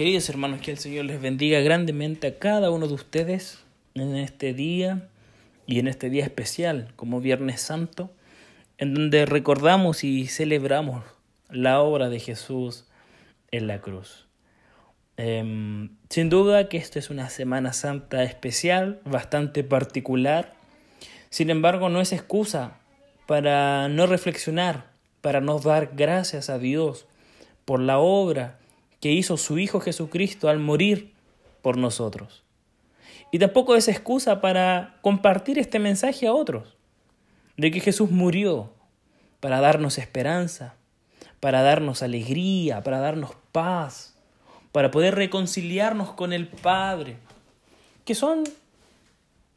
Queridos hermanos, que el Señor les bendiga grandemente a cada uno de ustedes en este día y en este día especial como Viernes Santo, en donde recordamos y celebramos la obra de Jesús en la cruz. Em, sin duda que esta es una Semana Santa especial, bastante particular, sin embargo no es excusa para no reflexionar, para no dar gracias a Dios por la obra que hizo su Hijo Jesucristo al morir por nosotros. Y tampoco es excusa para compartir este mensaje a otros, de que Jesús murió para darnos esperanza, para darnos alegría, para darnos paz, para poder reconciliarnos con el Padre, que son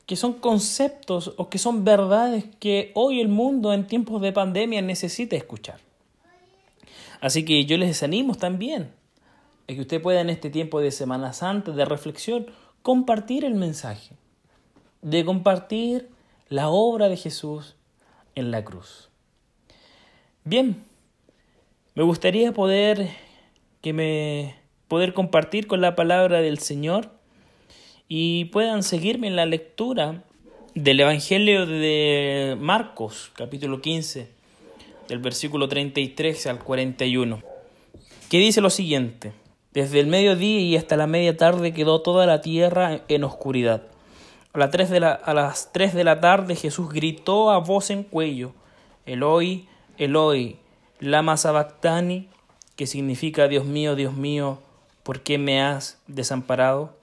que son conceptos o que son verdades que hoy el mundo en tiempos de pandemia necesita escuchar. Así que yo les desanimo también a que usted pueda en este tiempo de Semana Santa, de reflexión, compartir el mensaje, de compartir la obra de Jesús en la cruz. Bien, me gustaría poder que me poder compartir con la palabra del Señor y puedan seguirme en la lectura del Evangelio de Marcos, capítulo 15, del versículo 33 al 41, que dice lo siguiente. Desde el mediodía y hasta la media tarde quedó toda la tierra en oscuridad. A las tres de la, tarde Jesús gritó a voz en cuello, Eloi, Eloi, lama sabactani, que significa Dios mío, Dios mío, ¿por qué me has desamparado?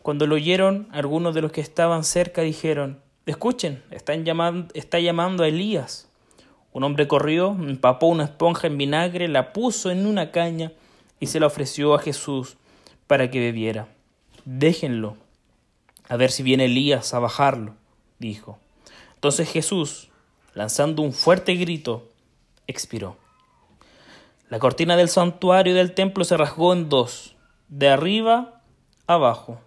Cuando lo oyeron, algunos de los que estaban cerca dijeron, escuchen, están llamando, está llamando a Elías. Un hombre corrió, empapó una esponja en vinagre, la puso en una caña, y se la ofreció a Jesús para que bebiera. Déjenlo, a ver si viene Elías a bajarlo, dijo. Entonces Jesús, lanzando un fuerte grito, expiró. La cortina del santuario y del templo se rasgó en dos, de arriba abajo.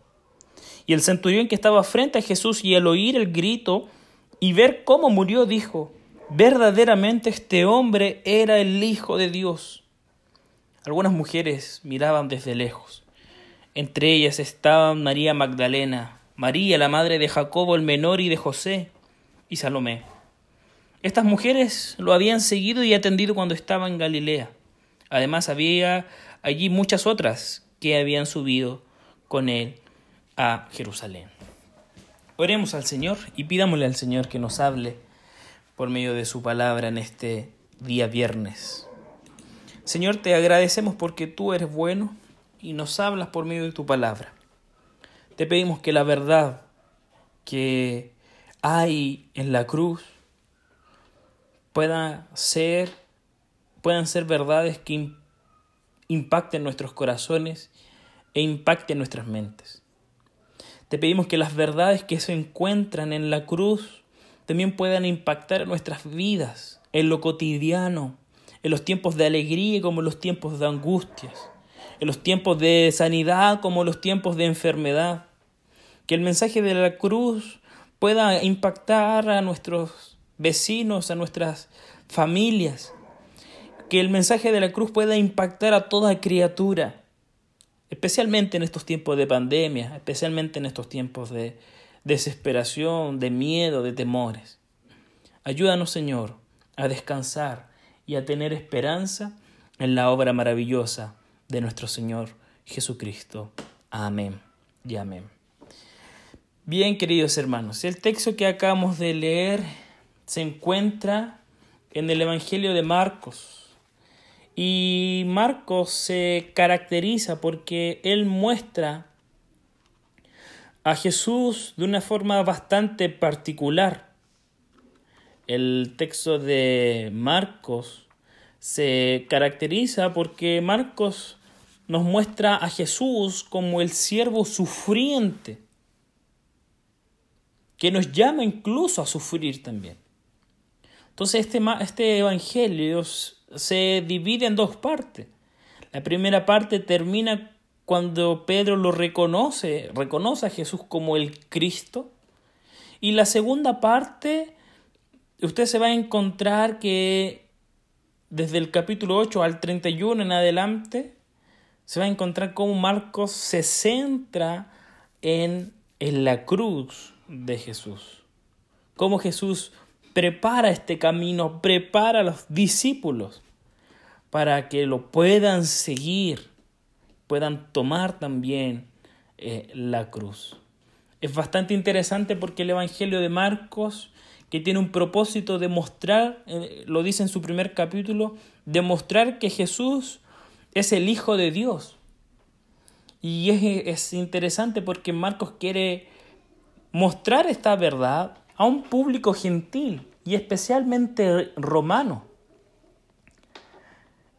Y el centurión que estaba frente a Jesús y al oír el grito y ver cómo murió, dijo, verdaderamente este hombre era el Hijo de Dios. Algunas mujeres miraban desde lejos. Entre ellas estaban María Magdalena, María, la madre de Jacobo el menor y de José, y Salomé. Estas mujeres lo habían seguido y atendido cuando estaba en Galilea. Además había allí muchas otras que habían subido con él a Jerusalén. Oremos al Señor y pidámosle al Señor que nos hable por medio de su palabra en este día viernes. Señor, te agradecemos porque tú eres bueno y nos hablas por medio de tu palabra. Te pedimos que la verdad que hay en la cruz pueda ser, puedan ser verdades que impacten nuestros corazones e impacten nuestras mentes. Te pedimos que las verdades que se encuentran en la cruz también puedan impactar nuestras vidas, en lo cotidiano, en los tiempos de alegría como en los tiempos de angustias, en los tiempos de sanidad como en los tiempos de enfermedad. Que el mensaje de la cruz pueda impactar a nuestros vecinos, a nuestras familias. Que el mensaje de la cruz pueda impactar a toda criatura, especialmente en estos tiempos de pandemia, especialmente en estos tiempos de desesperación, de miedo, de temores. Ayúdanos, Señor, a descansar y a tener esperanza en la obra maravillosa de nuestro Señor Jesucristo. Amén y amén. Bien, queridos hermanos, el texto que acabamos de leer se encuentra en el Evangelio de Marcos. Y Marcos se caracteriza porque él muestra a Jesús de una forma bastante particular el texto de Marcos se caracteriza porque Marcos nos muestra a Jesús como el siervo sufriente, que nos llama incluso a sufrir también. Entonces este, este Evangelio se divide en dos partes. La primera parte termina cuando Pedro lo reconoce, reconoce a Jesús como el Cristo. Y la segunda parte usted se va a encontrar que desde el capítulo 8 al 31 en adelante se va a encontrar cómo Marcos se centra en, en la cruz de Jesús. Cómo Jesús prepara este camino, prepara a los discípulos para que lo puedan seguir, puedan tomar también eh, la cruz. Es bastante interesante porque el Evangelio de Marcos, que tiene un propósito de mostrar, eh, lo dice en su primer capítulo, demostrar que Jesús es el Hijo de Dios. Y es, es interesante porque Marcos quiere mostrar esta verdad a un público gentil y especialmente romano.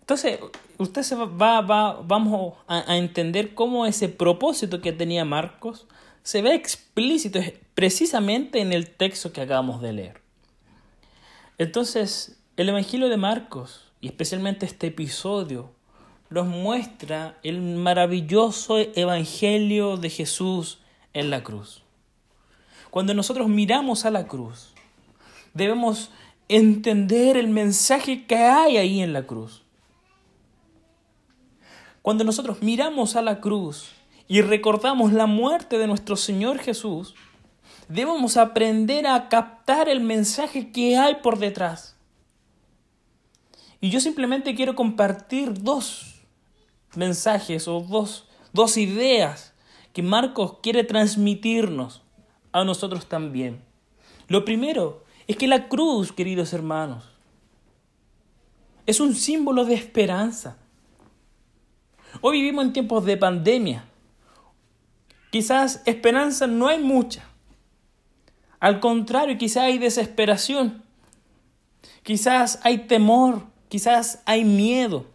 Entonces, usted se va, va vamos a, a, entender cómo ese propósito que tenía Marcos se ve explícito precisamente en el texto que acabamos de leer. Entonces, el Evangelio de Marcos, y especialmente este episodio, nos muestra el maravilloso Evangelio de Jesús en la cruz. Cuando nosotros miramos a la cruz, debemos entender el mensaje que hay ahí en la cruz. Cuando nosotros miramos a la cruz y recordamos la muerte de nuestro Señor Jesús, debemos aprender a captar el mensaje que hay por detrás. Y yo simplemente quiero compartir dos mensajes o dos, dos ideas que Marcos quiere transmitirnos a nosotros también. Lo primero es que la cruz, queridos hermanos, es un símbolo de esperanza. Hoy vivimos en tiempos de pandemia. Quizás esperanza no hay mucha. Al contrario, quizás hay desesperación. Quizás hay temor. Quizás hay miedo.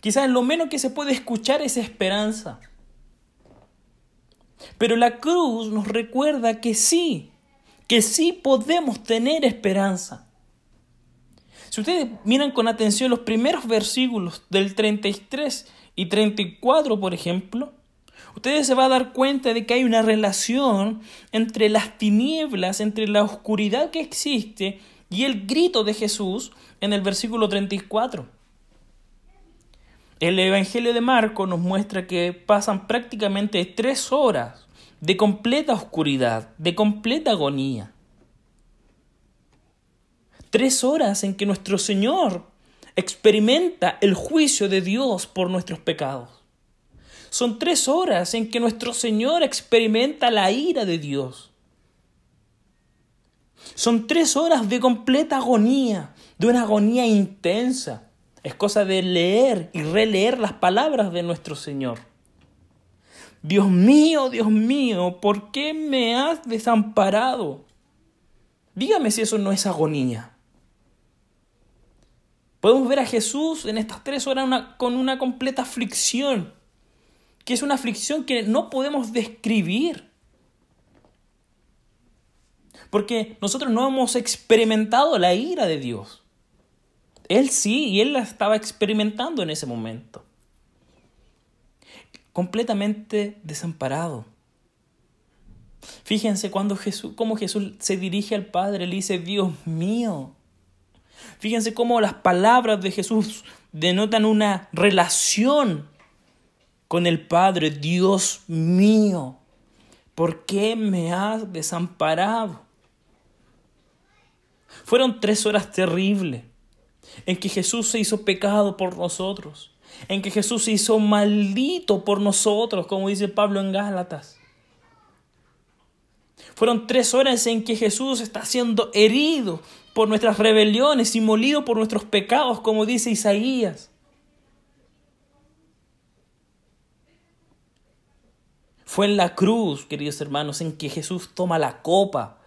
Quizás lo menos que se puede escuchar es esperanza. Pero la cruz nos recuerda que sí, que sí podemos tener esperanza. Si ustedes miran con atención los primeros versículos del 33 y 34, por ejemplo, ustedes se van a dar cuenta de que hay una relación entre las tinieblas, entre la oscuridad que existe y el grito de Jesús en el versículo 34. El Evangelio de Marco nos muestra que pasan prácticamente tres horas de completa oscuridad, de completa agonía. Tres horas en que nuestro Señor experimenta el juicio de Dios por nuestros pecados. Son tres horas en que nuestro Señor experimenta la ira de Dios. Son tres horas de completa agonía, de una agonía intensa. Es cosa de leer y releer las palabras de nuestro Señor. Dios mío, Dios mío, ¿por qué me has desamparado? Dígame si eso no es agonía. Podemos ver a Jesús en estas tres horas con una completa aflicción, que es una aflicción que no podemos describir. Porque nosotros no hemos experimentado la ira de Dios. Él sí, y él la estaba experimentando en ese momento. Completamente desamparado. Fíjense cuando Jesús, cómo Jesús se dirige al Padre, le dice, Dios mío, Fíjense cómo las palabras de Jesús denotan una relación con el Padre. Dios mío, ¿por qué me has desamparado? Fueron tres horas terribles en que Jesús se hizo pecado por nosotros, en que Jesús se hizo maldito por nosotros, como dice Pablo en Gálatas. Fueron tres horas en que Jesús está siendo herido por nuestras rebeliones y molido por nuestros pecados, como dice Isaías. Fue en la cruz, queridos hermanos, en que Jesús toma la copa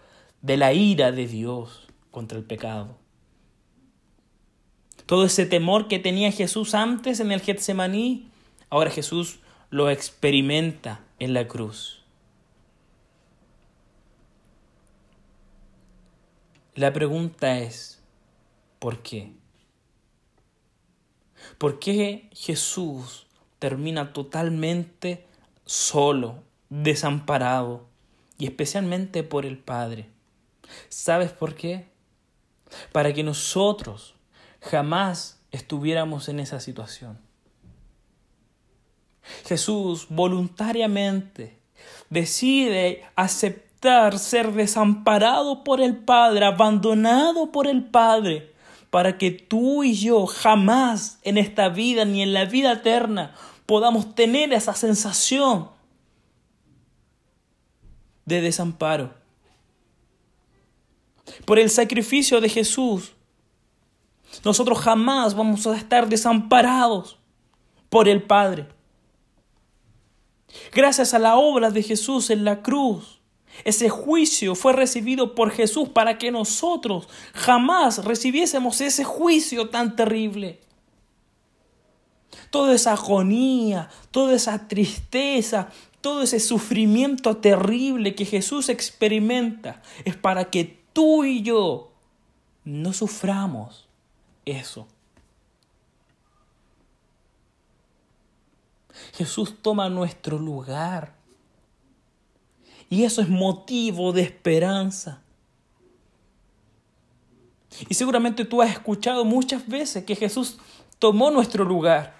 de la ira de Dios contra el pecado. Todo ese temor que tenía Jesús antes en el Getsemaní, ahora Jesús lo experimenta en la cruz. La pregunta es, ¿por qué? ¿Por qué Jesús termina totalmente solo, desamparado y especialmente por el Padre? ¿Sabes por qué? Para que nosotros jamás estuviéramos en esa situación. Jesús voluntariamente decide ser desamparado por el Padre, abandonado por el Padre, para que tú y yo jamás en esta vida ni en la vida eterna podamos tener esa sensación de desamparo. Por el sacrificio de Jesús, nosotros jamás vamos a estar desamparados por el Padre. Gracias a la obra de Jesús en la cruz, ese juicio fue recibido por Jesús para que nosotros jamás recibiésemos ese juicio tan terrible. Toda esa agonía, toda esa tristeza, todo ese sufrimiento terrible que Jesús experimenta es para que tú y yo no suframos eso. Jesús toma nuestro lugar. Y eso es motivo de esperanza. Y seguramente tú has escuchado muchas veces que Jesús tomó nuestro lugar.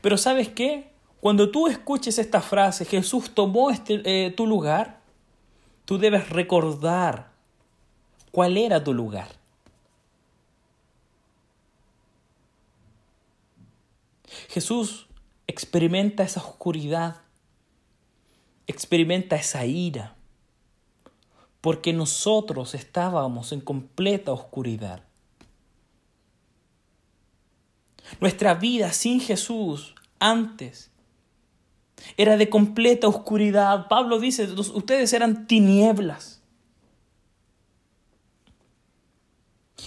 Pero ¿sabes qué? Cuando tú escuches esta frase, Jesús tomó este, eh, tu lugar, tú debes recordar cuál era tu lugar. Jesús experimenta esa oscuridad, experimenta esa ira, porque nosotros estábamos en completa oscuridad. Nuestra vida sin Jesús antes era de completa oscuridad. Pablo dice, ustedes eran tinieblas.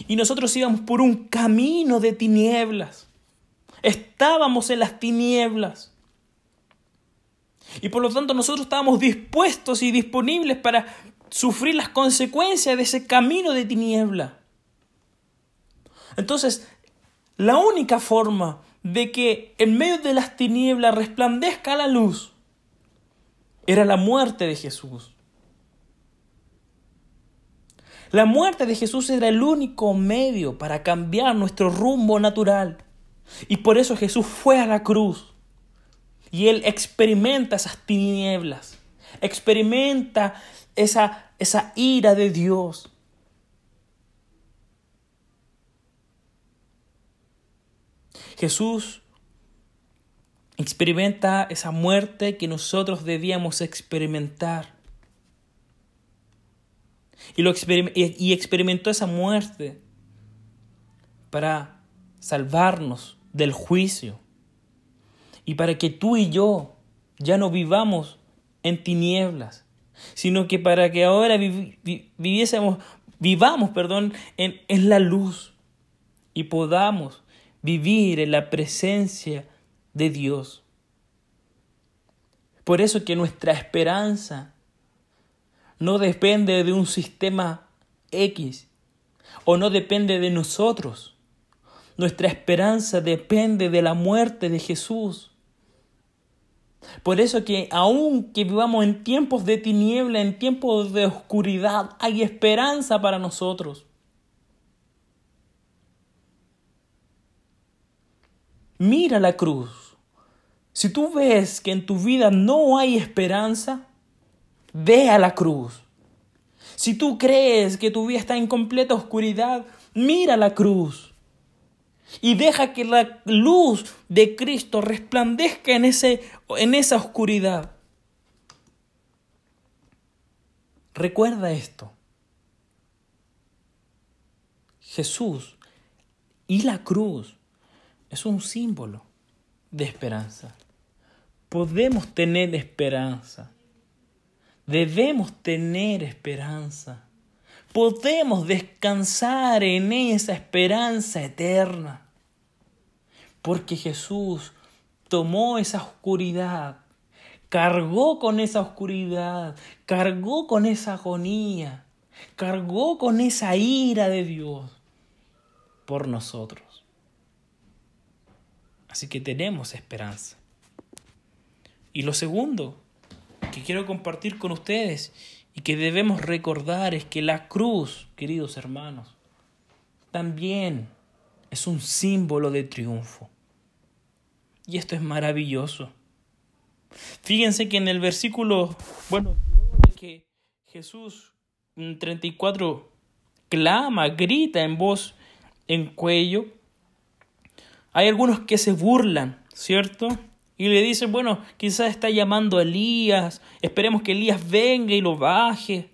Y nosotros íbamos por un camino de tinieblas. Estábamos en las tinieblas. Y por lo tanto nosotros estábamos dispuestos y disponibles para sufrir las consecuencias de ese camino de tiniebla. Entonces, la única forma de que en medio de las tinieblas resplandezca la luz era la muerte de Jesús. La muerte de Jesús era el único medio para cambiar nuestro rumbo natural. Y por eso Jesús fue a la cruz. Y Él experimenta esas tinieblas. Experimenta esa, esa ira de Dios. Jesús experimenta esa muerte que nosotros debíamos experimentar. Y, lo y experimentó esa muerte para salvarnos del juicio y para que tú y yo ya no vivamos en tinieblas, sino que para que ahora viviésemos, vivamos, perdón, en, en la luz y podamos vivir en la presencia de Dios. Por eso que nuestra esperanza no depende de un sistema X o no depende de nosotros. Nuestra esperanza depende de la muerte de Jesús. Por eso que aun que vivamos en tiempos de tiniebla, en tiempos de oscuridad, hay esperanza para nosotros. Mira la cruz. Si tú ves que en tu vida no hay esperanza, ve a la cruz. Si tú crees que tu vida está en completa oscuridad, mira la cruz. Y deja que la luz de Cristo resplandezca en, ese, en esa oscuridad. Recuerda esto. Jesús y la cruz es un símbolo de esperanza. Podemos tener esperanza. Debemos tener esperanza. Podemos descansar en esa esperanza eterna. Porque Jesús tomó esa oscuridad, cargó con esa oscuridad, cargó con esa agonía, cargó con esa ira de Dios por nosotros. Así que tenemos esperanza. Y lo segundo que quiero compartir con ustedes y que debemos recordar es que la cruz, queridos hermanos, también es un símbolo de triunfo. Y esto es maravilloso. Fíjense que en el versículo, bueno, que Jesús 34 clama, grita en voz en cuello, hay algunos que se burlan, ¿cierto? Y le dicen, bueno, quizás está llamando a Elías, esperemos que Elías venga y lo baje.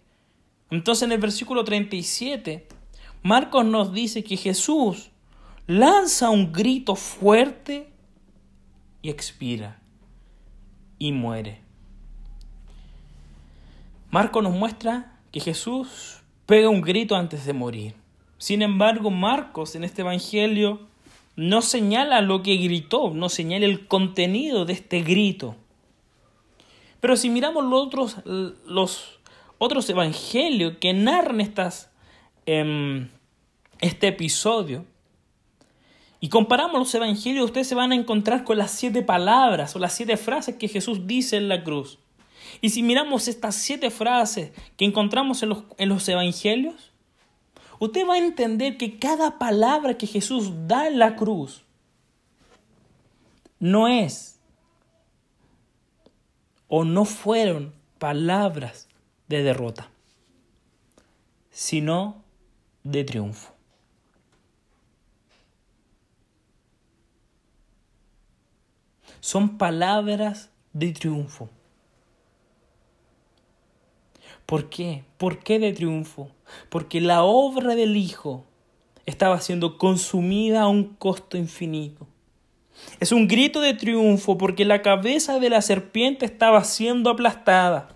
Entonces en el versículo 37, Marcos nos dice que Jesús lanza un grito fuerte y expira y muere. Marcos nos muestra que Jesús pega un grito antes de morir. Sin embargo, Marcos en este Evangelio no señala lo que gritó, no señala el contenido de este grito. Pero si miramos los otros, los otros evangelios que narran estas, em, este episodio, y comparamos los evangelios, ustedes se van a encontrar con las siete palabras o las siete frases que Jesús dice en la cruz. Y si miramos estas siete frases que encontramos en los, en los evangelios, usted va a entender que cada palabra que Jesús da en la cruz no es o no fueron palabras de derrota, sino de triunfo. Son palabras de triunfo. ¿Por qué? ¿Por qué de triunfo? Porque la obra del Hijo estaba siendo consumida a un costo infinito. Es un grito de triunfo porque la cabeza de la serpiente estaba siendo aplastada.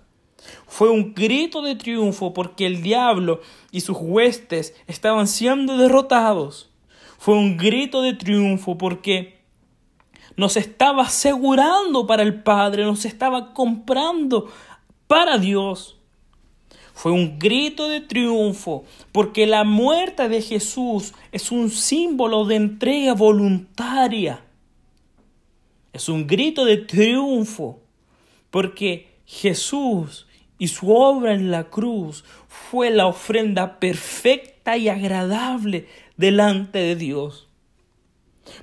Fue un grito de triunfo porque el diablo y sus huestes estaban siendo derrotados. Fue un grito de triunfo porque nos estaba asegurando para el Padre, nos estaba comprando para Dios fue un grito de triunfo, porque la muerte de Jesús es un símbolo de entrega voluntaria. Es un grito de triunfo, porque Jesús y su obra en la cruz fue la ofrenda perfecta y agradable delante de Dios.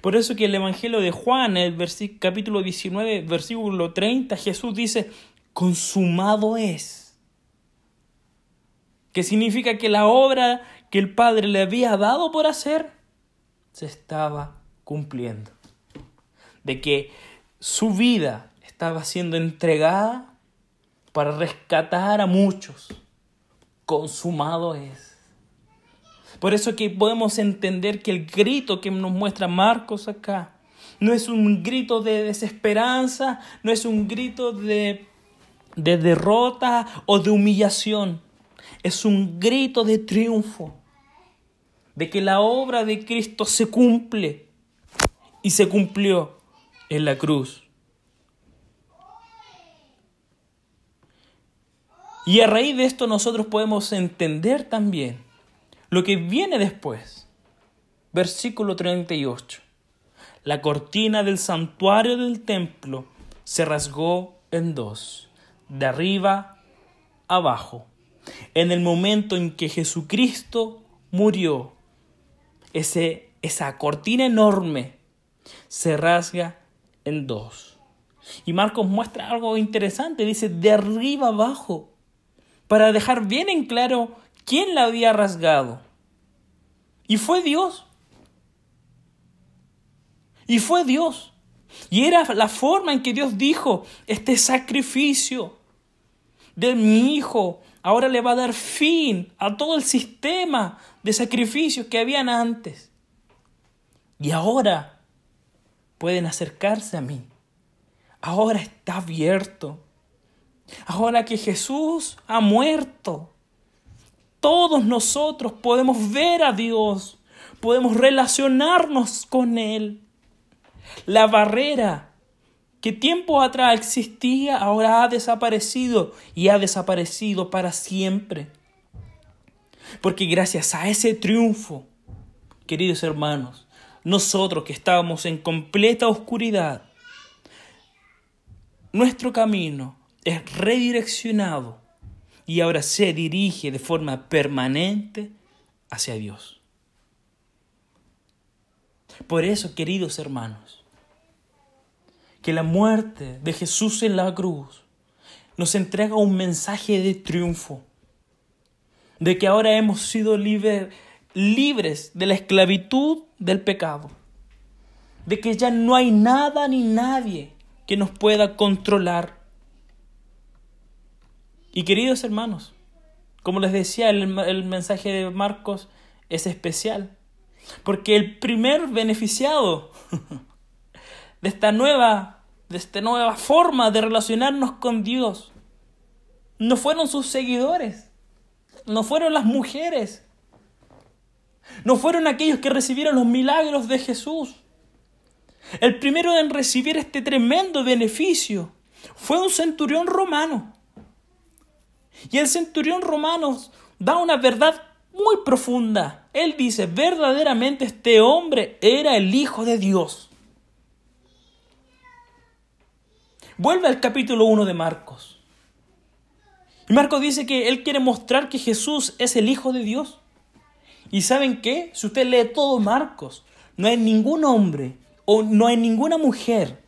Por eso que el Evangelio de Juan, el capítulo 19, versículo 30, Jesús dice, consumado es que significa que la obra que el Padre le había dado por hacer se estaba cumpliendo. De que su vida estaba siendo entregada para rescatar a muchos. Consumado es. Por eso que podemos entender que el grito que nos muestra Marcos acá no es un grito de desesperanza, no es un grito de, de derrota o de humillación es un grito de triunfo, de que la obra de Cristo se cumple y se cumplió en la cruz. Y a raíz de esto nosotros podemos entender también lo que viene después. Versículo 38. La cortina del santuario del templo se rasgó en dos, de arriba abajo en el momento en que Jesucristo murió, ese, esa cortina enorme se rasga en dos. Y Marcos muestra algo interesante, dice de arriba abajo, para dejar bien en claro quién la había rasgado. Y fue Dios. Y fue Dios. Y era la forma en que Dios dijo, este sacrificio de mi hijo ahora le va a dar fin a todo el sistema de sacrificios que habían antes. Y ahora pueden acercarse a mí. Ahora está abierto. Ahora que Jesús ha muerto, todos nosotros podemos ver a Dios, podemos relacionarnos con Él. La barrera que tiempo atrás existía, ahora ha desaparecido y ha desaparecido para siempre. Porque gracias a ese triunfo, queridos hermanos, nosotros que estábamos en completa oscuridad, nuestro camino es redireccionado y ahora se dirige de forma permanente hacia Dios. Por eso, queridos hermanos, que la muerte de Jesús en la cruz nos entrega un mensaje de triunfo, de que ahora hemos sido libres de la esclavitud del pecado, de que ya no hay nada ni nadie que nos pueda controlar. Y queridos hermanos, como les decía, el, el mensaje de Marcos es especial, porque el primer beneficiado de esta nueva de esta nueva forma de relacionarnos con Dios. No fueron sus seguidores, no fueron las mujeres, no fueron aquellos que recibieron los milagros de Jesús. El primero en recibir este tremendo beneficio fue un centurión romano. Y el centurión romano da una verdad muy profunda. Él dice, verdaderamente este hombre era el Hijo de Dios. Vuelve al capítulo 1 de Marcos. Y Marcos dice que él quiere mostrar que Jesús es el Hijo de Dios. ¿Y saben qué? Si usted lee todo Marcos, no hay ningún hombre o no hay ninguna mujer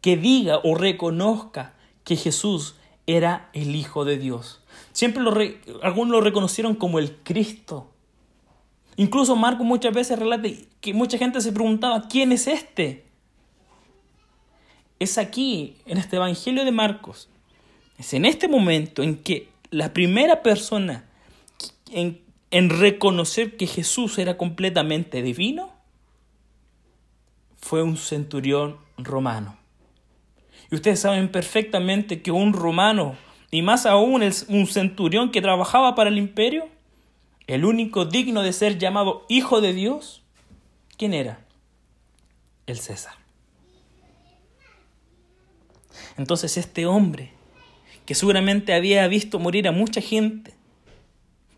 que diga o reconozca que Jesús era el Hijo de Dios. Siempre algunos lo reconocieron como el Cristo. Incluso Marcos muchas veces relata que mucha gente se preguntaba, ¿quién es este? es aquí, en este Evangelio de Marcos, es en este momento en que la primera persona en, en reconocer que Jesús era completamente divino fue un centurión romano. Y ustedes saben perfectamente que un romano, y más aún un centurión que trabajaba para el imperio, el único digno de ser llamado hijo de Dios, ¿quién era? El César. Entonces este hombre, que seguramente había visto morir a mucha gente,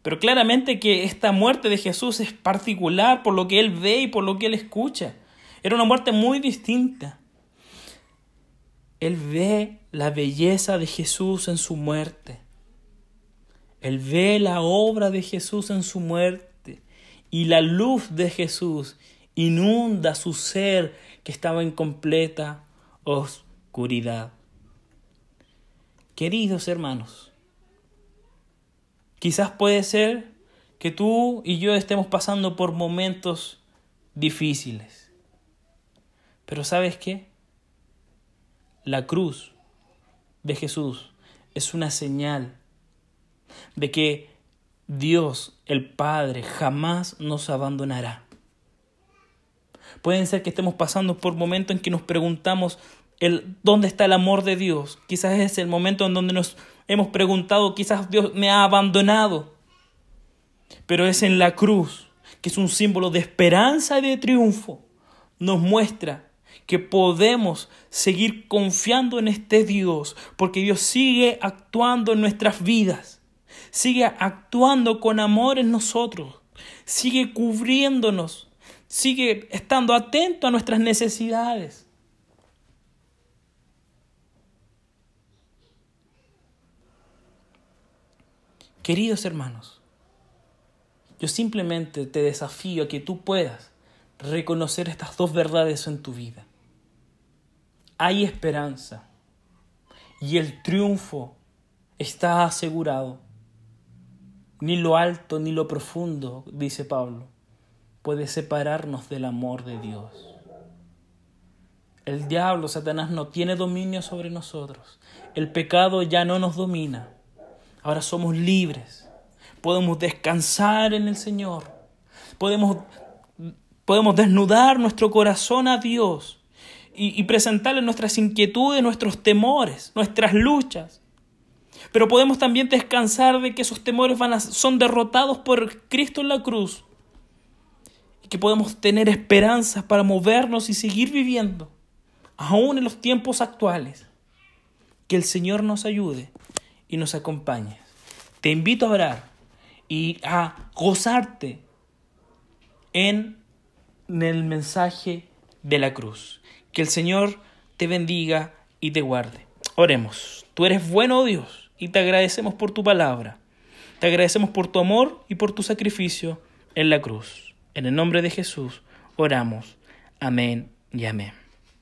pero claramente que esta muerte de Jesús es particular por lo que él ve y por lo que él escucha. Era una muerte muy distinta. Él ve la belleza de Jesús en su muerte. Él ve la obra de Jesús en su muerte. Y la luz de Jesús inunda su ser que estaba en completa oscuridad. Queridos hermanos, quizás puede ser que tú y yo estemos pasando por momentos difíciles. Pero ¿sabes qué? La cruz de Jesús es una señal de que Dios, el Padre, jamás nos abandonará. Pueden ser que estemos pasando por momentos en que nos preguntamos, el dónde está el amor de Dios. Quizás es el momento en donde nos hemos preguntado, quizás Dios me ha abandonado. Pero es en la cruz, que es un símbolo de esperanza y de triunfo, nos muestra que podemos seguir confiando en este Dios, porque Dios sigue actuando en nuestras vidas, sigue actuando con amor en nosotros, sigue cubriéndonos, sigue estando atento a nuestras necesidades. Queridos hermanos, yo simplemente te desafío a que tú puedas reconocer estas dos verdades en tu vida. Hay esperanza y el triunfo está asegurado. Ni lo alto ni lo profundo, dice Pablo, puede separarnos del amor de Dios. El diablo, Satanás, no tiene dominio sobre nosotros. El pecado ya no nos domina. Ahora somos libres. Podemos descansar en el Señor. Podemos, podemos desnudar nuestro corazón a Dios y, presentarle nuestras inquietudes, nuestros temores, nuestras luchas. Pero podemos también descansar de que esos temores van a, son derrotados por Cristo en la cruz. Y que podemos tener esperanzas para movernos y seguir viviendo, aún en los tiempos actuales. Que el Señor nos ayude y nos acompañe. Te invito a orar y a gozarte en el mensaje de la cruz. Que el Señor te bendiga y te guarde. Oremos. Tú eres bueno, Dios, y te agradecemos por tu palabra. Te agradecemos por tu amor y por tu sacrificio en la cruz. En el nombre de Jesús, Oramos. Amén y amén.